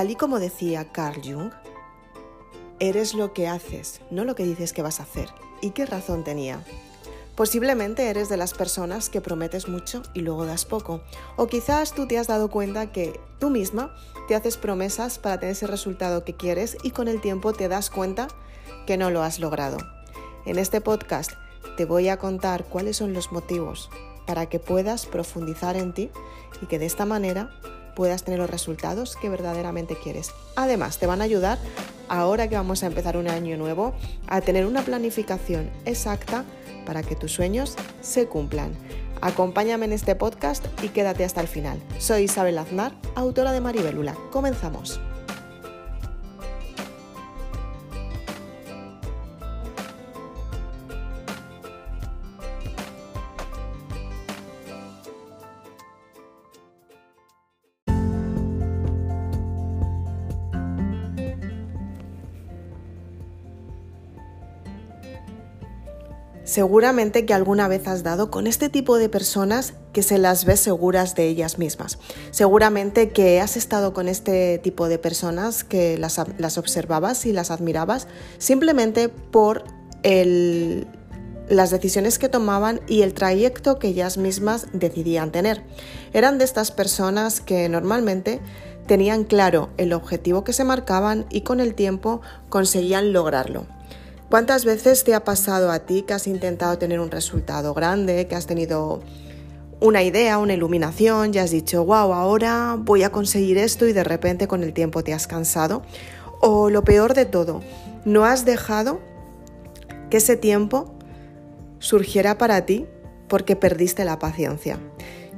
Tal y como decía Carl Jung, eres lo que haces, no lo que dices que vas a hacer. ¿Y qué razón tenía? Posiblemente eres de las personas que prometes mucho y luego das poco. O quizás tú te has dado cuenta que tú misma te haces promesas para tener ese resultado que quieres y con el tiempo te das cuenta que no lo has logrado. En este podcast te voy a contar cuáles son los motivos para que puedas profundizar en ti y que de esta manera puedas tener los resultados que verdaderamente quieres. Además, te van a ayudar, ahora que vamos a empezar un año nuevo, a tener una planificación exacta para que tus sueños se cumplan. Acompáñame en este podcast y quédate hasta el final. Soy Isabel Aznar, autora de Maribelula. Comenzamos. Seguramente que alguna vez has dado con este tipo de personas que se las ves seguras de ellas mismas. Seguramente que has estado con este tipo de personas que las, observabas y las admirabas simplemente por las decisiones que tomaban y el trayecto que ellas mismas decidían tener. Eran de estas personas que normalmente tenían claro el objetivo que se marcaban y con el tiempo conseguían lograrlo. ¿Cuántas veces te ha pasado a ti que has intentado tener un resultado grande, que has tenido una idea, una iluminación, ya has dicho, wow, ahora voy a conseguir esto y de repente con el tiempo te has cansado? O lo peor de todo, no has dejado que ese tiempo surgiera para ti porque perdiste la paciencia.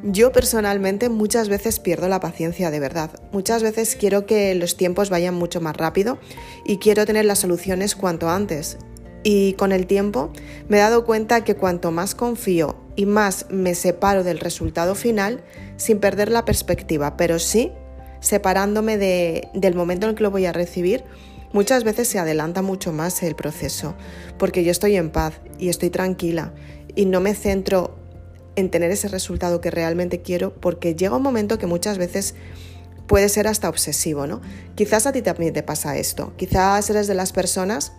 Yo personalmente muchas veces pierdo la paciencia de verdad. Muchas veces quiero que los tiempos vayan mucho más rápido y quiero tener las soluciones cuanto antes. Y con el tiempo me he dado cuenta que cuanto más confío y más me separo del resultado final, sin perder la perspectiva, pero sí separándome del momento en el que lo voy a recibir, muchas veces se adelanta mucho más el proceso, porque yo estoy en paz y estoy tranquila y no me centro en tener ese resultado que realmente quiero, porque llega un momento que muchas veces puede ser hasta obsesivo, ¿no? Quizás a ti también te pasa esto, quizás eres de las personas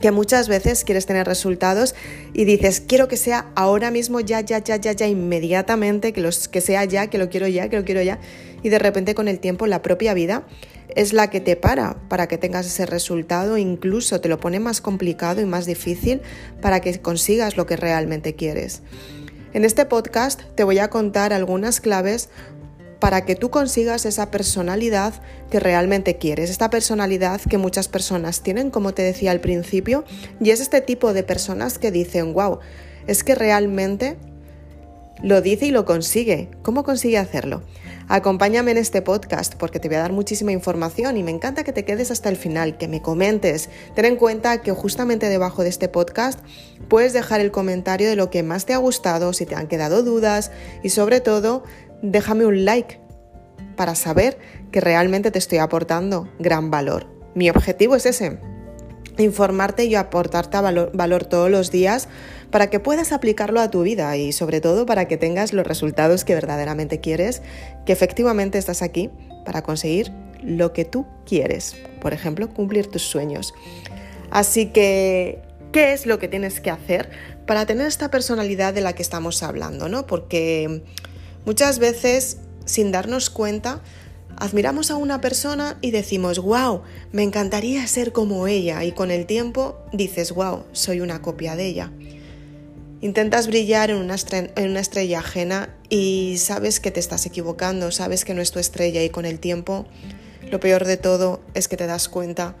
que muchas veces quieres tener resultados y dices, quiero que sea ahora mismo, ya, ya, ya, ya, ya, inmediatamente, que, los, que sea ya, que lo quiero ya, que lo quiero ya, y de repente con el tiempo la propia vida es la que te para para que tengas ese resultado, incluso te lo pone más complicado y más difícil para que consigas lo que realmente quieres. En este podcast te voy a contar algunas claves para que tú consigas esa personalidad que realmente quieres, esta personalidad que muchas personas tienen, como te decía al principio, y es este tipo de personas que dicen, wow, es que realmente lo dice y lo consigue. ¿Cómo consigue hacerlo? Acompáñame en este podcast porque te voy a dar muchísima información y me encanta que te quedes hasta el final, que me comentes. Ten en cuenta que justamente debajo de este podcast puedes dejar el comentario de lo que más te ha gustado, si te han quedado dudas y sobre todo déjame un like para saber que realmente te estoy aportando gran valor. Mi objetivo es ese, informarte y aportarte valor, valor, todos los días para que puedas aplicarlo a tu vida y sobre todo para que tengas los resultados que verdaderamente quieres, que efectivamente estás aquí para conseguir lo que tú quieres, por ejemplo, cumplir tus sueños. Así que, ¿qué es lo que tienes que hacer para tener esta personalidad de la que estamos hablando? ¿no? Porque muchas veces, sin darnos cuenta, admiramos a una persona y decimos, wow, me encantaría ser como ella, y con el tiempo dices, wow, soy una copia de ella. Intentas brillar en una, estrella, ajena y sabes que te estás equivocando, sabes que no es tu estrella y con el tiempo lo peor de todo es que te das cuenta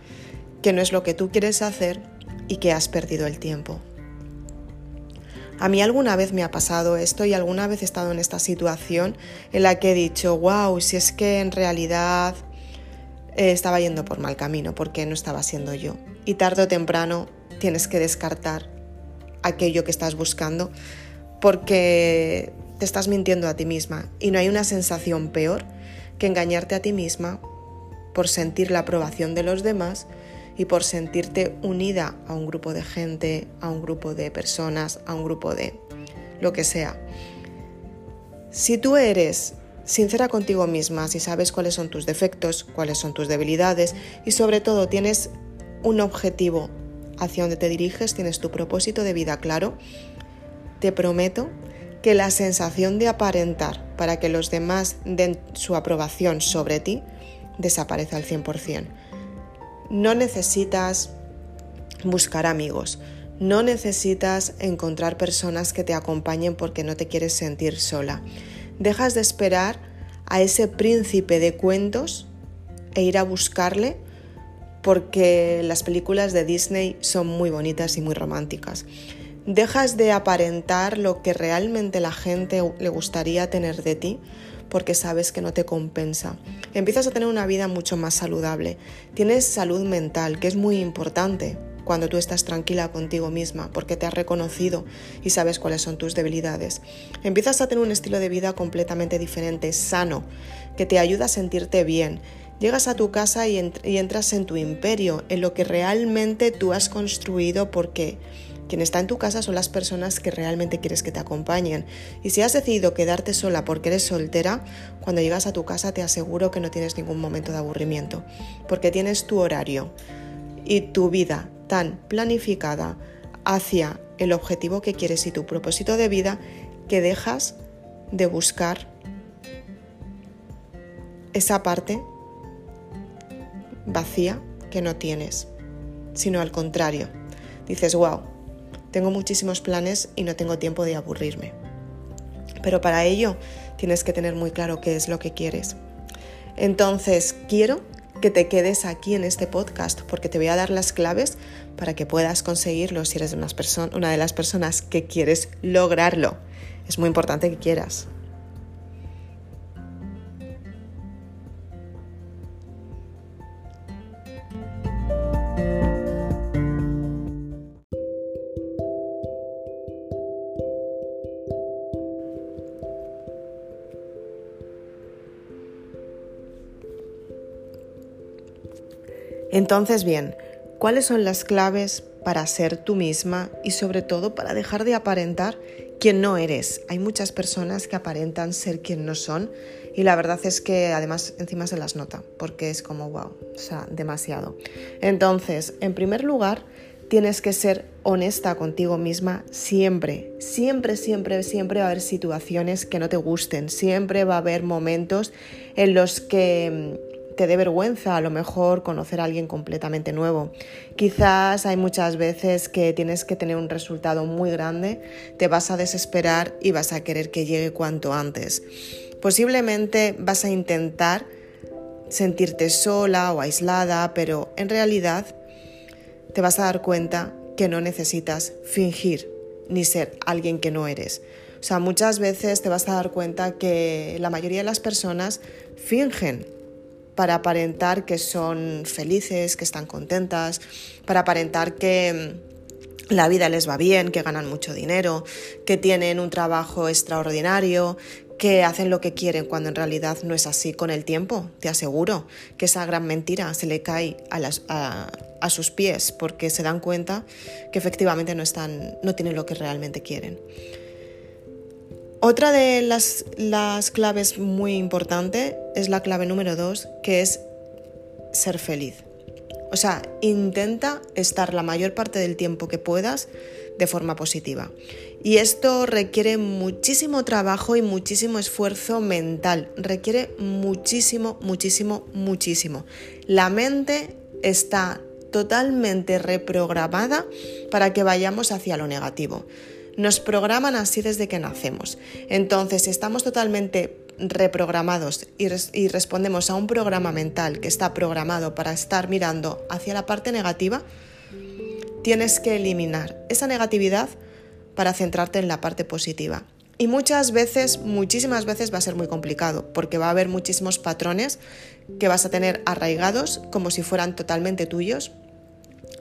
que no es lo que tú quieres hacer y que has perdido el tiempo. A mí alguna vez me ha pasado esto y alguna vez he estado en esta situación en la que he dicho, wow, si es que en realidad eh, estaba yendo por mal camino, porque no estaba siendo yo. Y tarde o temprano tienes que descartar aquello que estás buscando porque te estás mintiendo a ti misma y no hay una sensación peor que engañarte a ti misma por sentir la aprobación de los demás y por sentirte unida a un grupo de gente, a un grupo de personas, a un grupo de lo que sea. Si tú eres sincera contigo misma, si sabes cuáles son tus defectos, cuáles son tus debilidades y sobre todo tienes un objetivo hacia donde te diriges, tienes tu propósito de vida claro, te prometo que la sensación de aparentar para que los demás den su aprobación sobre ti desaparece al 100%. No necesitas buscar amigos, no necesitas encontrar personas que te acompañen porque no te quieres sentir sola. Dejas de esperar a ese príncipe de cuentos e ir a buscarle porque las películas de Disney son muy bonitas y muy románticas. Dejas de aparentar lo que realmente la gente le gustaría tener de ti porque sabes que no te compensa. Empiezas a tener una vida mucho más saludable. Tienes salud mental, que es muy importante cuando tú estás tranquila contigo misma porque te has reconocido y sabes cuáles son tus debilidades. Empiezas a tener un estilo de vida completamente diferente, sano, que te ayuda a sentirte bien, Llegas a tu casa y, entras en tu imperio, en lo que realmente tú has construido porque quien está en tu casa son las personas que realmente quieres que te acompañen. Y si has decidido quedarte sola porque eres soltera, cuando llegas a tu casa te aseguro que no tienes ningún momento de aburrimiento, porque tienes tu horario y tu vida tan planificada hacia el objetivo que quieres y tu propósito de vida que dejas de buscar esa parte vacía que no tienes, sino al contrario. Dices, wow, tengo muchísimos planes y no tengo tiempo de aburrirme. Pero para ello tienes que tener muy claro qué es lo que quieres. Entonces, quiero que te quedes aquí en este podcast porque te voy a dar las claves para que puedas conseguirlo si eres una, de las personas que quieres lograrlo. Es muy importante que quieras. Entonces, bien, ¿cuáles son las claves para ser tú misma y sobre todo para dejar de aparentar quien no eres? Hay muchas personas que aparentan ser quien no son y la verdad es que además encima se las nota porque es como wow, o sea, demasiado. Entonces, en primer lugar, tienes que ser honesta contigo misma siempre, siempre, siempre, siempre va a haber situaciones que no te gusten, siempre va a haber momentos en los que te dé vergüenza a lo mejor conocer a alguien completamente nuevo. Quizás hay muchas veces que tienes que tener un resultado muy grande, te vas a desesperar y vas a querer que llegue cuanto antes. Posiblemente vas a intentar sentirte sola o aislada, pero en realidad te vas a dar cuenta que no necesitas fingir ni ser alguien que no eres. O sea, muchas veces te vas a dar cuenta que la mayoría de las personas fingen para aparentar que son felices, que están contentas, para aparentar que mm, la vida les va bien, que ganan mucho dinero, que tienen un trabajo extraordinario, que hacen lo que quieren cuando en realidad no es así con el tiempo. Te aseguro que esa gran mentira se le cae a, sus pies porque se dan cuenta que efectivamente no, están, no tienen lo que realmente quieren. Otra de las, claves muy importante es la clave número dos, que es ser feliz. O sea, intenta estar la mayor parte del tiempo que puedas de forma positiva. Y esto requiere muchísimo trabajo y muchísimo esfuerzo mental. Requiere muchísimo, muchísimo, muchísimo. La mente está totalmente reprogramada para que vayamos hacia lo negativo. Nos programan así desde que nacemos. Entonces, si estamos totalmente reprogramados y, y, respondemos a un programa mental que está programado para estar mirando hacia la parte negativa, tienes que eliminar esa negatividad para centrarte en la parte positiva. Y muchas veces, muchísimas veces va a ser muy complicado, porque va a haber muchísimos patrones que vas a tener arraigados como si fueran totalmente tuyos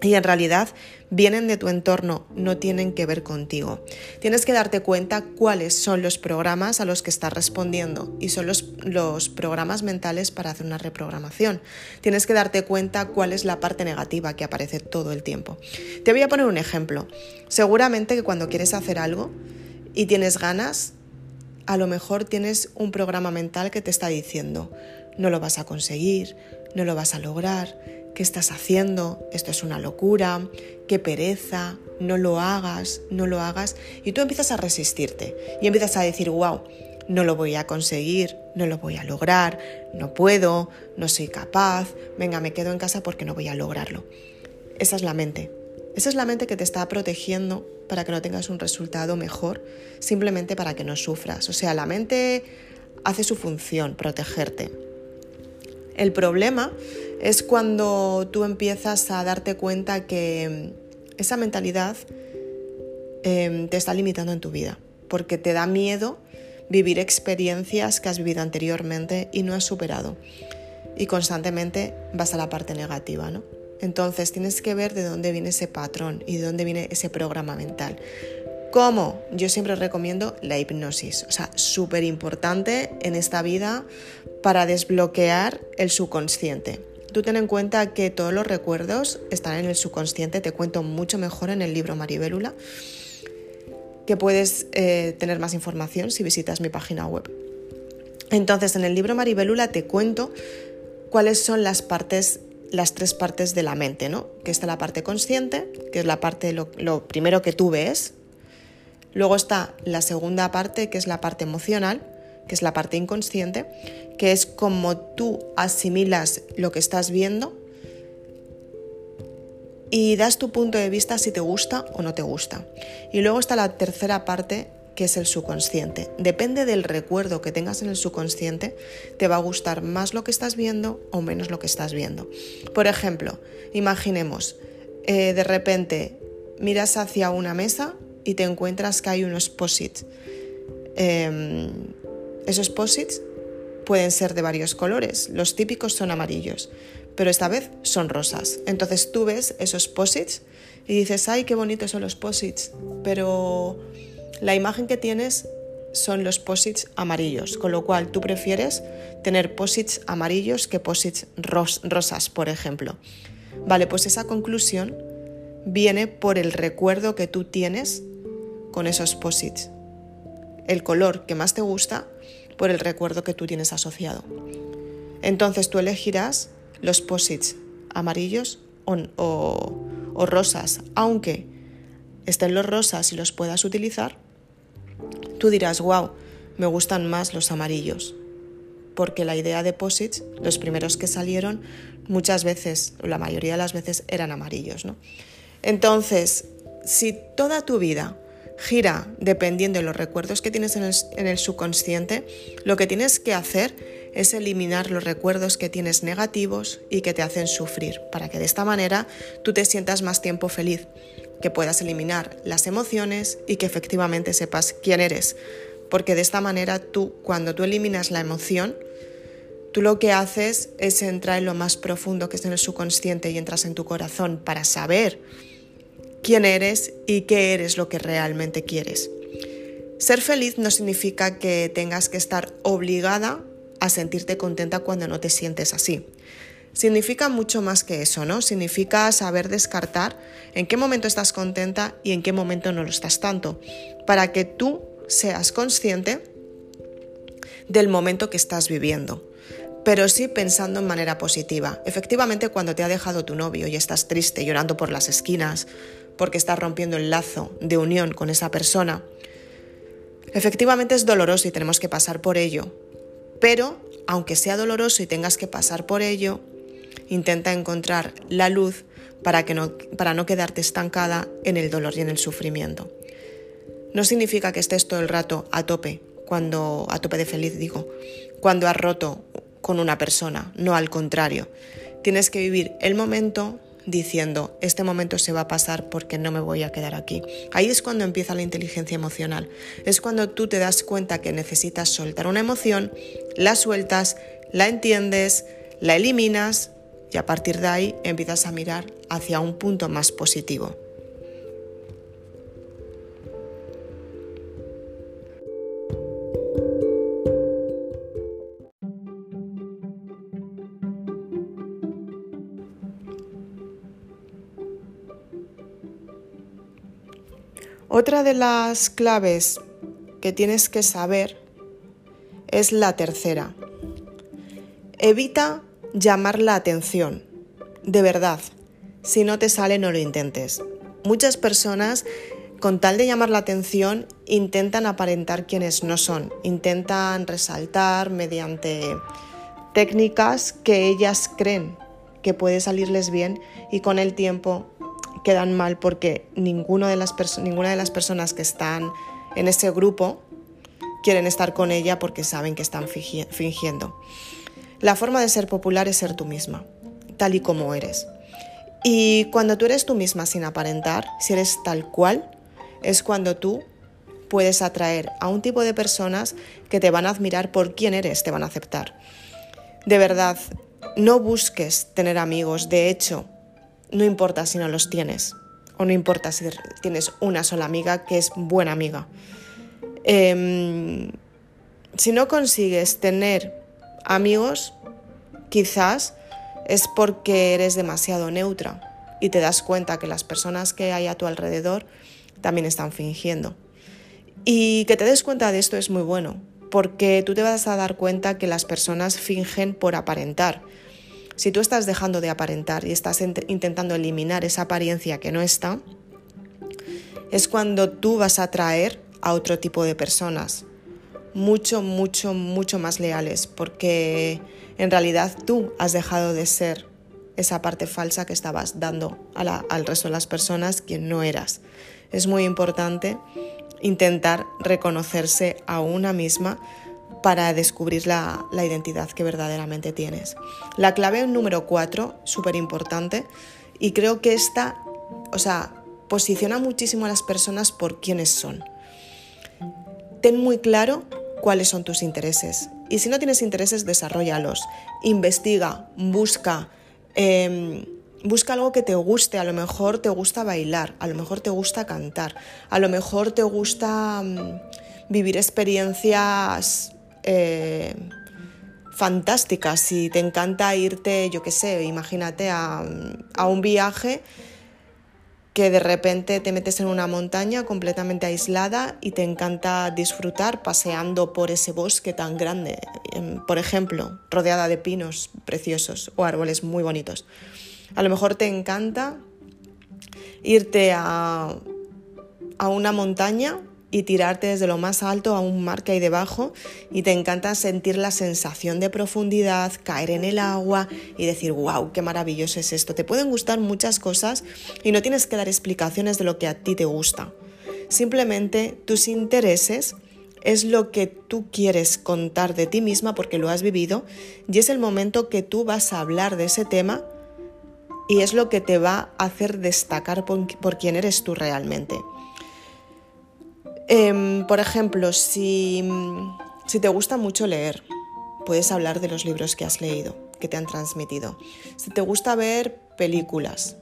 y en realidad vienen de tu entorno, no tienen que ver contigo. Tienes que darte cuenta cuáles son los programas a los que estás respondiendo y son los, los, programas mentales para hacer una reprogramación. Tienes que darte cuenta cuál es la parte negativa que aparece todo el tiempo. Te voy a poner un ejemplo. Seguramente que cuando quieres hacer algo y tienes ganas, a lo mejor tienes un programa mental que te está diciendo, no lo vas a conseguir, no lo vas a lograr, ¿qué estás haciendo? Esto es una locura, qué pereza, no lo hagas, no lo hagas. Y tú empiezas a resistirte y empiezas a decir, wow, no lo voy a conseguir, no lo voy a lograr, no puedo, no soy capaz, venga, me quedo en casa porque no voy a lograrlo. Esa es la mente. Esa es la mente que te está protegiendo para que no tengas un resultado mejor, simplemente para que no sufras. O sea, la mente hace su función, protegerte. El problema es cuando tú empiezas a darte cuenta que esa mentalidad em, te está limitando en tu vida, porque te da miedo vivir experiencias que has vivido anteriormente y no has superado. Y constantemente vas a la parte negativa, ¿no? Entonces tienes que ver de dónde viene ese patrón y de dónde viene ese programa mental. ¿Cómo? Yo siempre recomiendo la hipnosis, o sea, súper importante en esta vida para desbloquear el subconsciente. Tú ten en cuenta que todos los recuerdos están en el subconsciente, te cuento mucho mejor en el libro Maribélula, que puedes eh, tener más información si visitas mi página web. Entonces, en el libro Maribélula te cuento cuáles son las partes las tres partes de la mente, ¿no? Que está la parte consciente, que es la parte, lo, lo primero que tú ves. Luego está la segunda parte, que es la parte emocional, que es la parte inconsciente, que es como tú asimilas lo que estás viendo y das tu punto de vista si te gusta o no te gusta. Y luego está la tercera parte, que es el subconsciente. Depende del recuerdo que tengas en el subconsciente, te va a gustar más lo que estás viendo o menos lo que estás viendo. Por ejemplo, imaginemos, eh, de repente miras hacia una mesa y te encuentras que hay unos posits. Em, esos posits pueden ser de varios colores, los típicos son amarillos, pero esta vez son rosas. Entonces tú ves esos posits y dices, ay, qué bonitos son los posits, pero la imagen que tienes son los posits amarillos, con lo cual tú prefieres tener posits amarillos que posits rosas, por ejemplo. Vale, pues esa conclusión viene por el recuerdo que tú tienes con esos posits. El color que más te gusta por el recuerdo que tú tienes asociado. Entonces tú elegirás los posits amarillos o, rosas, aunque estén los rosas y los puedas utilizar, Tú dirás, wow, me gustan más los amarillos, porque la idea de posits, los primeros que salieron, muchas veces, la mayoría de las veces, eran amarillos. ¿no? Entonces, si toda tu vida gira dependiendo de los recuerdos que tienes en el, en el, subconsciente, lo que tienes que hacer es eliminar los recuerdos que tienes negativos y que te hacen sufrir, para que de esta manera tú te sientas más tiempo feliz que puedas eliminar las emociones y que efectivamente sepas quién eres. Porque de esta manera tú, cuando tú eliminas la emoción, tú lo que haces es entrar en lo más profundo que es en el subconsciente y entras en tu corazón para saber quién eres y qué eres lo que realmente quieres. Ser feliz no significa que tengas que estar obligada a sentirte contenta cuando no te sientes así significa mucho más que eso, ¿no? Significa saber descartar en qué momento estás contenta y en qué momento no lo estás tanto, para que tú seas consciente del momento que estás viviendo, pero sí pensando en manera positiva. Efectivamente, cuando te ha dejado tu novio y estás triste, llorando por las esquinas, porque estás rompiendo el lazo de unión con esa persona, efectivamente es doloroso y tenemos que pasar por ello, pero aunque sea doloroso y tengas que pasar por ello, intenta encontrar la luz para, que no, para no quedarte estancada en el dolor y en el sufrimiento. No significa que estés todo el rato a tope, cuando a tope de feliz digo, cuando has roto con una persona, no al contrario. Tienes que vivir el momento diciendo, este momento se va a pasar porque no me voy a quedar aquí. Ahí es cuando empieza la inteligencia emocional. Es cuando tú te das cuenta que necesitas soltar una emoción, la sueltas, la entiendes, la eliminas y a partir de ahí empiezas a mirar hacia un punto más positivo. Otra de las claves que tienes que saber es la tercera. Evita llamar la atención. De verdad, si no te sale no lo intentes. Muchas personas con tal de llamar la atención intentan aparentar quienes no son, intentan resaltar mediante técnicas que ellas creen que puede salirles bien y con el tiempo quedan mal porque ninguna de las personas que están en ese grupo quieren estar con ella porque saben que están fingiendo. La forma de ser popular es ser tú misma, tal y como eres. Y cuando tú eres tú misma sin aparentar, si eres tal cual, es cuando tú puedes atraer a un tipo de personas que te van a admirar por quién eres, te van a aceptar. De verdad, no busques tener amigos, de hecho, no importa si no los tienes, o no importa si tienes una sola amiga que es buena amiga. Em, si no consigues tener amigos, quizás es porque eres demasiado neutra y te das cuenta que las personas que hay a tu alrededor también están fingiendo. Y que te des cuenta de esto es muy bueno, porque tú te vas a dar cuenta que las personas fingen por aparentar. Si tú estás dejando de aparentar y estás intentando eliminar esa apariencia que no está, es cuando tú vas a atraer a otro tipo de personas, mucho, mucho, mucho más leales, porque en realidad tú has dejado de ser esa parte falsa que estabas dando al resto de las personas quien no eras. Es muy importante intentar reconocerse a una misma para descubrir la, identidad que verdaderamente tienes. La clave número cuatro, súper importante, y creo que esta, o sea, posiciona muchísimo a las personas por quienes son. Ten muy claro cuáles son tus intereses. Y si no tienes intereses, desarrollalos. Investiga, busca. Em, busca algo que te guste, a lo mejor te gusta bailar, a lo mejor te gusta cantar, a lo mejor te gusta mm, vivir experiencias eh, fantásticas y te encanta irte, yo qué sé, imagínate a, a un viaje que de repente te metes en una montaña completamente aislada y te encanta disfrutar paseando por ese bosque tan grande, por ejemplo, rodeada de pinos preciosos o árboles muy bonitos. A lo mejor te encanta irte a, una montaña y tirarte desde lo más alto a un mar que hay debajo y te encanta sentir la sensación de profundidad, caer en el agua y decir, wow, qué maravilloso es esto. Te pueden gustar muchas cosas y no tienes que dar explicaciones de lo que a ti te gusta. Simplemente tus intereses es lo que tú quieres contar de ti misma porque lo has vivido y es el momento que tú vas a hablar de ese tema y es lo que te va a hacer destacar por, quién eres tú realmente. Em, por ejemplo, si, si te gusta mucho leer, puedes hablar de los libros que has leído, que te han transmitido. Si te gusta ver películas,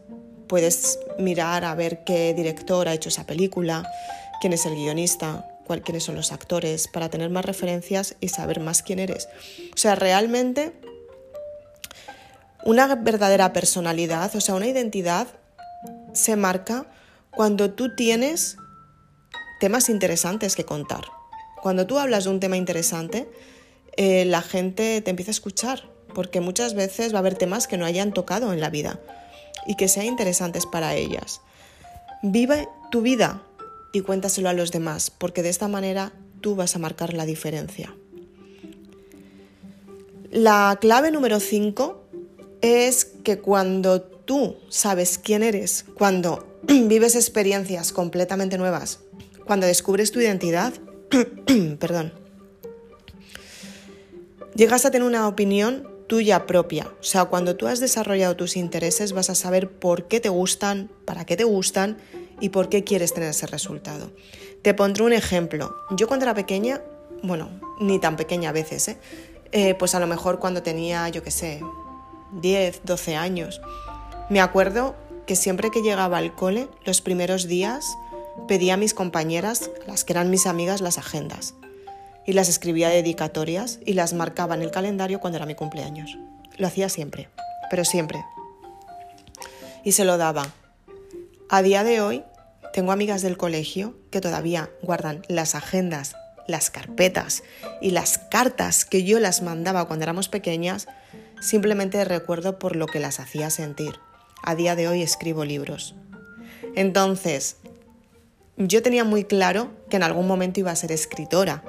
puedes mirar a ver qué director ha hecho esa película, quién es el guionista, quiénes son los actores, para tener más referencias y saber más quién eres. O sea, realmente una verdadera personalidad, o sea, una identidad, se marca cuando tú tienes temas interesantes que contar. Cuando tú hablas de un tema interesante, eh, la gente te empieza a escuchar, porque muchas veces va a haber temas que no hayan tocado en la vida y que sean interesantes para ellas. Vive tu vida y cuéntaselo a los demás, porque de esta manera tú vas a marcar la diferencia. La clave número 5 es que cuando tú sabes quién eres, cuando vives experiencias completamente nuevas, cuando descubres tu identidad, perdón, llegas a tener una opinión tuya propia. O sea, cuando tú has desarrollado tus intereses vas a saber por qué te gustan, para qué te gustan y por qué quieres tener ese resultado. Te pondré un ejemplo. Yo cuando era pequeña, bueno, ni tan pequeña a veces, ¿eh? Eh, pues a lo mejor cuando tenía, yo qué sé, 10, 12 años. Me acuerdo que siempre que llegaba al cole, los primeros días, pedía a mis compañeras, las que eran mis amigas, las agendas. Y las escribía dedicatorias y las marcaba en el calendario cuando era mi cumpleaños. Lo hacía siempre, pero siempre. Y se lo daba. A día de hoy, tengo amigas del colegio que todavía guardan las agendas las carpetas y las cartas que yo las mandaba cuando éramos pequeñas, simplemente recuerdo por lo que las hacía sentir. A día de hoy escribo libros. Entonces, yo tenía muy claro que en algún momento iba a ser escritora.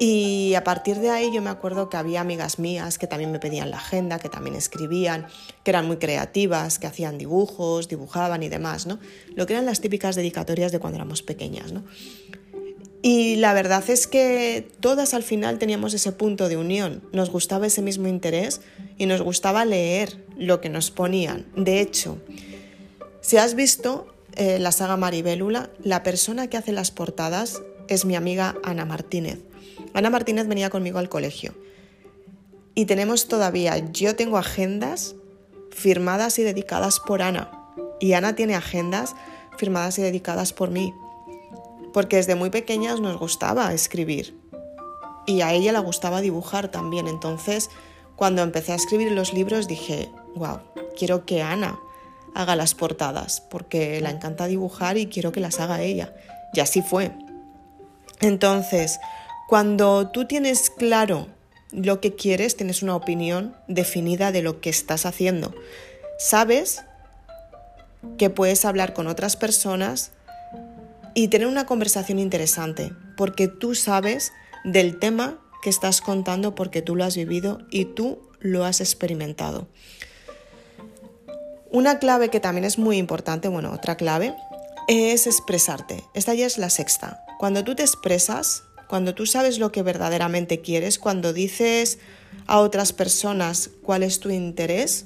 Y a partir de ahí yo me acuerdo que había amigas mías que también me pedían la agenda, que también escribían, que eran muy creativas, que hacían dibujos, dibujaban y demás, ¿no? Lo que eran las típicas dedicatorias de cuando éramos pequeñas, ¿no? Y la verdad es que todas al final teníamos ese punto de unión, nos gustaba ese mismo interés y nos gustaba leer lo que nos ponían. De hecho, si has visto eh, la saga Maribélula, la persona que hace las portadas es mi amiga Ana Martínez. Ana Martínez venía conmigo al colegio. Y tenemos todavía, yo tengo agendas firmadas y dedicadas por Ana. Y Ana tiene agendas firmadas y dedicadas por mí, porque desde muy pequeñas nos gustaba escribir. Y a ella le gustaba dibujar también, entonces cuando empecé a escribir los libros dije, wow, quiero que Ana haga las portadas, porque la encanta dibujar y quiero que las haga ella. Y así fue. Entonces, cuando tú tienes claro lo que quieres, tienes una opinión definida de lo que estás haciendo. Sabes que puedes hablar con otras personas y tener una conversación interesante, porque tú sabes del tema que estás contando porque tú lo has vivido y tú lo has experimentado. Una clave que también es muy importante, bueno, otra clave, es expresarte. Esta ya es la sexta. Cuando tú te expresas, cuando tú sabes lo que verdaderamente quieres, cuando dices a otras personas cuál es tu interés,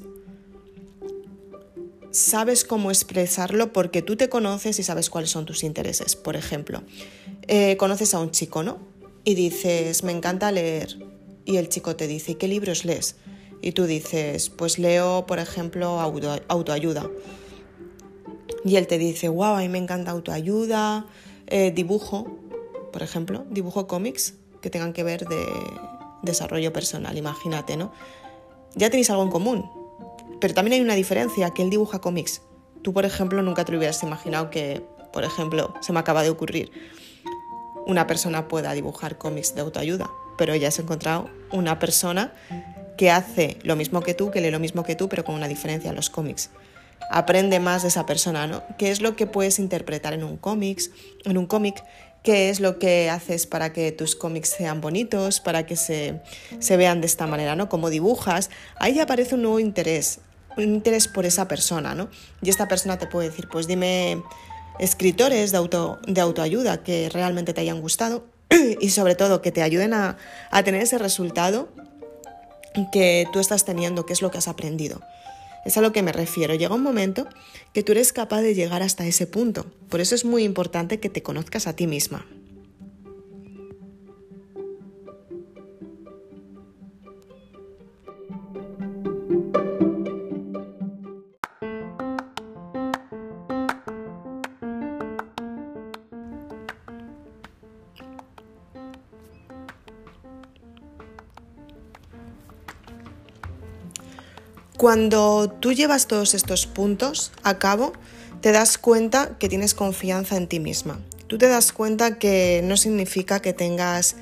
sabes cómo expresarlo porque tú te conoces y sabes cuáles son tus intereses. Por ejemplo, eh, conoces a un chico, ¿no? Y dices, me encanta leer. Y el chico te dice, ¿qué libros lees? Y tú dices, pues leo, por ejemplo, autoayuda. Y él te dice, wow, a mí me encanta autoayuda, eh, dibujo, por ejemplo, dibujo cómics que tengan que ver de desarrollo personal, imagínate, ¿no? Ya tenéis algo en común, pero también hay una diferencia, que él dibuja cómics. Tú, por ejemplo, nunca te hubieras imaginado que, por ejemplo, se me acaba de ocurrir, una persona pueda dibujar cómics de autoayuda, pero ya has encontrado una persona que hace lo mismo que tú, que lee lo mismo que tú, pero con una diferencia en los cómics. Aprende más de esa persona, ¿no? ¿Qué es lo que puedes interpretar en un cómics, en un cómic? ¿Qué es lo que haces para que tus cómics sean bonitos, para que se, se vean de esta manera, ¿no? Cómo dibujas. Ahí aparece un nuevo interés, un interés por esa persona, ¿no? Y esta persona te puede decir, pues dime escritores de, auto, de autoayuda que realmente te hayan gustado y sobre todo que te ayuden a, a tener ese resultado que tú estás teniendo, qué es lo que has aprendido. Es a lo que me refiero. Llega un momento que tú eres capaz de llegar hasta ese punto. Por eso es muy importante que te conozcas a ti misma. Cuando tú llevas todos estos puntos a cabo, te das cuenta que tienes confianza en ti misma. Tú te das cuenta que no significa que tengas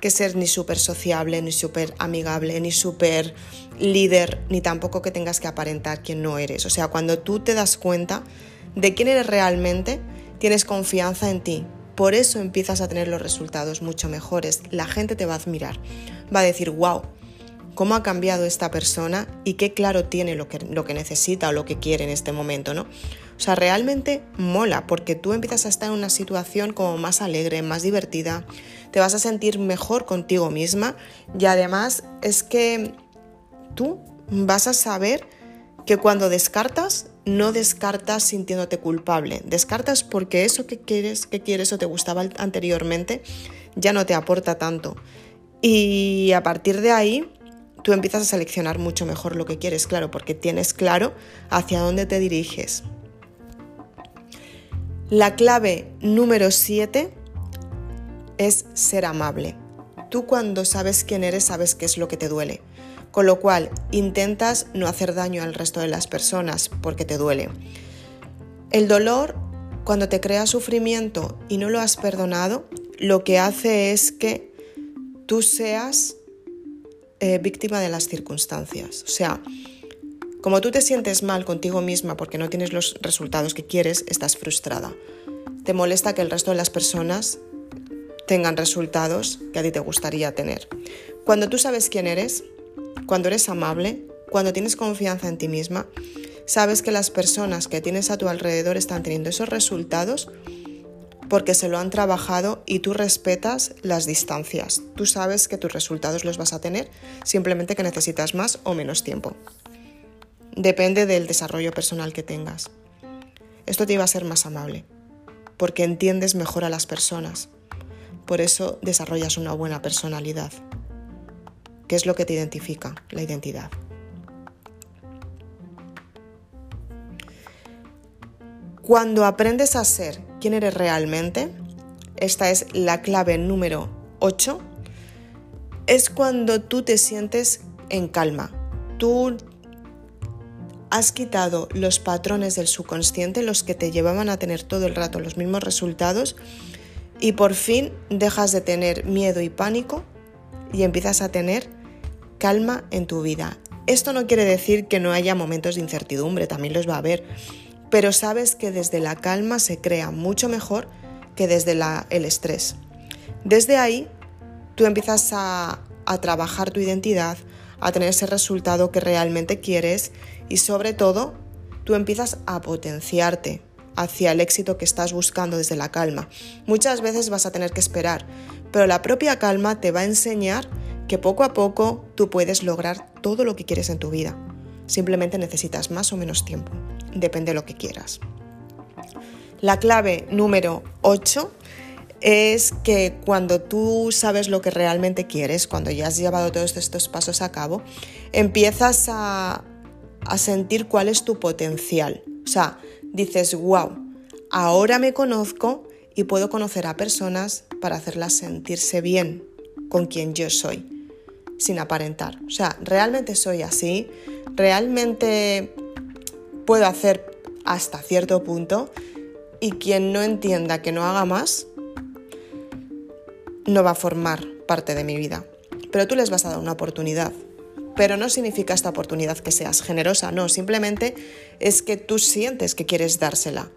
que ser ni súper sociable, ni súper amigable, ni súper líder, ni tampoco que tengas que aparentar quién no eres. O sea, cuando tú te das cuenta de quién eres realmente, tienes confianza en ti. Por eso empiezas a tener los resultados mucho mejores. La gente te va a admirar. Va a decir, wow, cómo ha cambiado esta persona y qué claro tiene lo que, lo que necesita o lo que quiere en este momento, ¿no? O sea, realmente mola porque tú empiezas a estar en una situación como más alegre, más divertida, te vas a sentir mejor contigo misma y además es que tú vas a saber que cuando descartas, no descartas sintiéndote culpable, descartas porque eso que quieres, que quieres o te gustaba anteriormente ya no te aporta tanto. Y a partir de ahí, tú empiezas a seleccionar mucho mejor lo que quieres, claro, porque tienes claro hacia dónde te diriges. La clave número 7 es ser amable. Tú cuando sabes quién eres sabes qué es lo que te duele, con lo cual intentas no hacer daño al resto de las personas porque te duele. El dolor, cuando te crea sufrimiento y no lo has perdonado, lo que hace es que tú seas eh, víctima de las circunstancias. O sea, como tú te sientes mal contigo misma porque no tienes los resultados que quieres, estás frustrada. Te molesta que el resto de las personas tengan resultados que a ti te gustaría tener. Cuando tú sabes quién eres, cuando eres amable, cuando tienes confianza en ti misma, sabes que las personas que tienes a tu alrededor están teniendo esos resultados porque se lo han trabajado y tú respetas las distancias. Tú sabes que tus resultados los vas a tener, simplemente que necesitas más o menos tiempo. Depende del desarrollo personal que tengas. Esto te iba a ser más amable, porque entiendes mejor a las personas. Por eso desarrollas una buena personalidad. ¿Qué es lo que te identifica? La identidad. Cuando aprendes a ser quien eres realmente, esta es la clave número 8, es cuando tú te sientes en calma. Tú has quitado los patrones del subconsciente, los que te llevaban a tener todo el rato los mismos resultados, y por fin dejas de tener miedo y pánico y empiezas a tener calma en tu vida. Esto no quiere decir que no haya momentos de incertidumbre, también los va a haber, pero sabes que desde la calma se crea mucho mejor que desde el estrés. Desde ahí, tú empiezas a, trabajar tu identidad, a tener ese resultado que realmente quieres y sobre todo, tú empiezas a potenciarte hacia el éxito que estás buscando desde la calma. Muchas veces vas a tener que esperar, pero la propia calma te va a enseñar que poco a poco tú puedes lograr todo lo que quieres en tu vida. Simplemente necesitas más o menos tiempo depende de lo que quieras. La clave número 8 es que cuando tú sabes lo que realmente quieres, cuando ya has llevado todos estos pasos a cabo, empiezas a, a sentir cuál es tu potencial. O sea, dices, wow, ahora me conozco y puedo conocer a personas para hacerlas sentirse bien con quien yo soy, sin aparentar. O sea, realmente soy así, realmente puedo hacer hasta cierto punto y quien no entienda que no haga más no va a formar parte de mi vida. Pero tú les vas a dar una oportunidad. Pero no significa esta oportunidad que seas generosa, no, simplemente es que tú sientes que quieres dársela.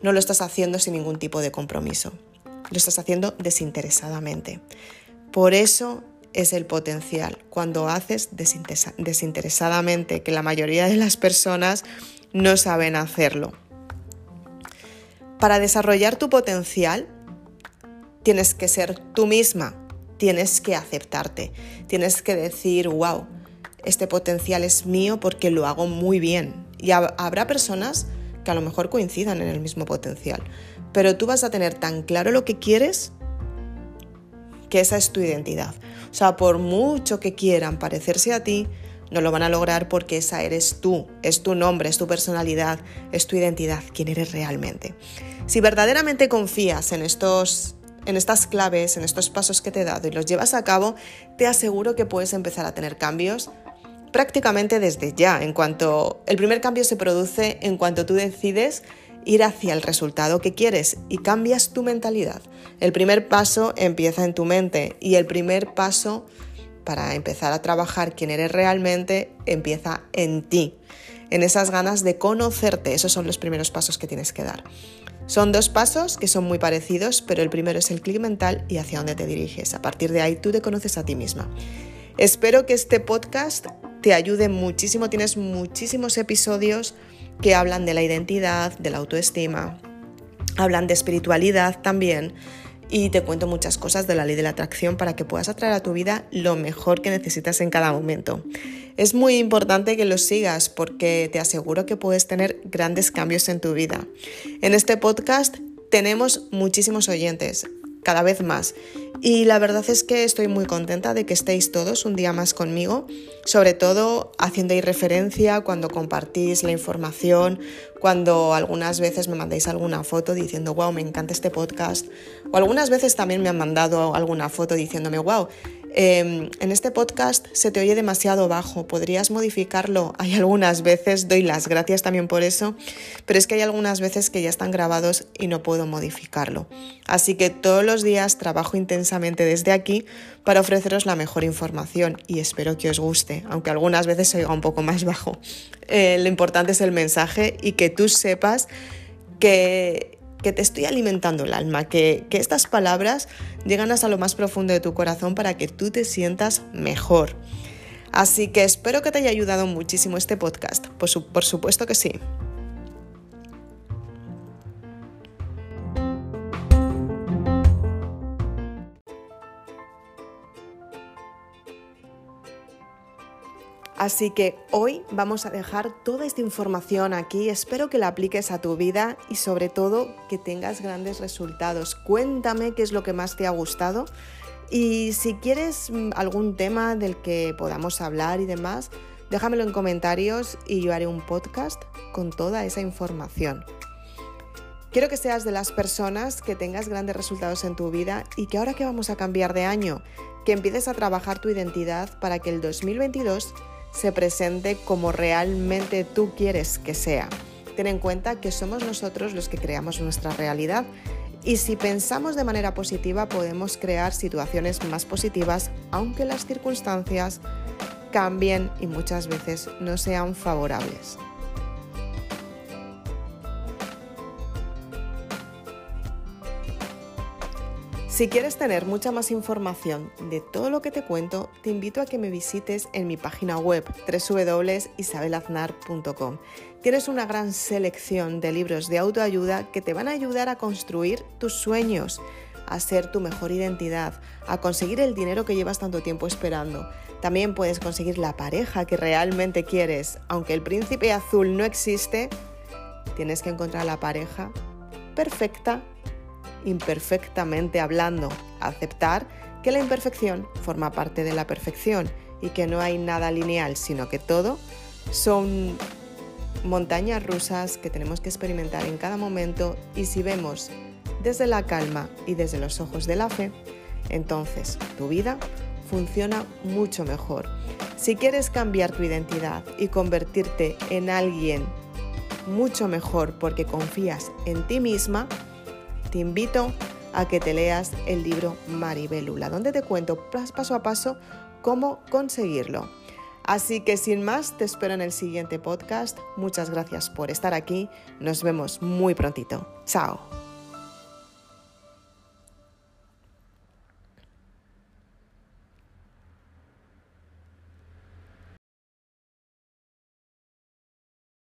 No lo estás haciendo sin ningún tipo de compromiso. Lo estás haciendo desinteresadamente. Por eso es el potencial. Cuando haces desinteresadamente, que la mayoría de las personas no saben hacerlo. Para desarrollar tu potencial, tienes que ser tú misma, tienes que aceptarte, tienes que decir, wow, este potencial es mío porque lo hago muy bien. Y habrá personas que a lo mejor coincidan en el mismo potencial, pero tú vas a tener tan claro lo que quieres que esa es tu identidad. O sea, por mucho que quieran parecerse a ti, no lo van a lograr porque esa eres tú, es tu nombre, es tu personalidad, es tu identidad, quién eres realmente. Si verdaderamente confías en estos en estas claves, en estos pasos que te he dado y los llevas a cabo, te aseguro que puedes empezar a tener cambios prácticamente desde ya. En cuanto el primer cambio se produce en cuanto tú decides ir hacia el resultado que quieres y cambias tu mentalidad. El primer paso empieza en tu mente y el primer paso para empezar a trabajar quién eres realmente empieza en ti, en esas ganas de conocerte. Esos son los primeros pasos que tienes que dar. Son dos pasos que son muy parecidos, pero el primero es el clic mental y hacia dónde te diriges. A partir de ahí tú te conoces a ti misma. Espero que este podcast te ayude muchísimo. Tienes muchísimos episodios que hablan de la identidad, de la autoestima, hablan de espiritualidad también y te cuento muchas cosas de la ley de la atracción para que puedas atraer a tu vida lo mejor que necesitas en cada momento. Es muy importante que lo sigas porque te aseguro que puedes tener grandes cambios en tu vida. En este podcast tenemos muchísimos oyentes, cada vez más. Y la verdad es que estoy muy contenta de que estéis todos un día más conmigo, sobre todo haciendo referencia cuando compartís la información, cuando algunas veces me mandáis alguna foto diciendo, wow, me encanta este podcast. O algunas veces también me han mandado alguna foto diciéndome, wow, Em, en este podcast se te oye demasiado bajo, podrías modificarlo. Hay algunas veces, doy las gracias también por eso, pero es que hay algunas veces que ya están grabados y no puedo modificarlo. Así que todos los días trabajo intensamente desde aquí para ofreceros la mejor información y espero que os guste, aunque algunas veces se oiga un poco más bajo. Eh, lo importante es el mensaje y que tú sepas que que te estoy alimentando el alma, que, estas palabras llegan hasta lo más profundo de tu corazón para que tú te sientas mejor. Así que espero que te haya ayudado muchísimo este podcast, por supuesto que sí. Así que hoy vamos a dejar toda esta información aquí, espero que la apliques a tu vida y sobre todo que tengas grandes resultados. Cuéntame qué es lo que más te ha gustado y si quieres mm, algún tema del que podamos hablar y demás, déjamelo en comentarios y yo haré un podcast con toda esa información. Quiero que seas de las personas que tengas grandes resultados en tu vida y que ahora que vamos a cambiar de año, que empieces a trabajar tu identidad para que el 2022 se presente como realmente tú quieres que sea. Ten en cuenta que somos nosotros los que creamos nuestra realidad y si pensamos de manera positiva podemos crear situaciones más positivas aunque las circunstancias cambien y muchas veces no sean favorables. Si quieres tener mucha más información de todo lo que te cuento, te invito a que me visites en mi página web www.isabelaznar.com. Tienes una gran selección de libros de autoayuda que te van a ayudar a construir tus sueños, a ser tu mejor identidad, a conseguir el dinero que llevas tanto tiempo esperando. También puedes conseguir la pareja que realmente quieres. Aunque el príncipe azul no existe, tienes que encontrar la pareja perfecta imperfectamente hablando, aceptar que la imperfección forma parte de la perfección y que no hay nada lineal, sino que todo son montañas rusas que tenemos que experimentar en cada momento y si vemos desde la calma y desde los ojos de la fe, entonces tu vida funciona mucho mejor. Si quieres cambiar tu identidad y convertirte en alguien mucho mejor porque confías en ti misma, te invito a que te leas el libro Maribelula, donde te cuento paso a paso cómo conseguirlo. Así que sin más, te espero en el siguiente podcast. Muchas gracias por estar aquí. Nos vemos muy prontito. Chao.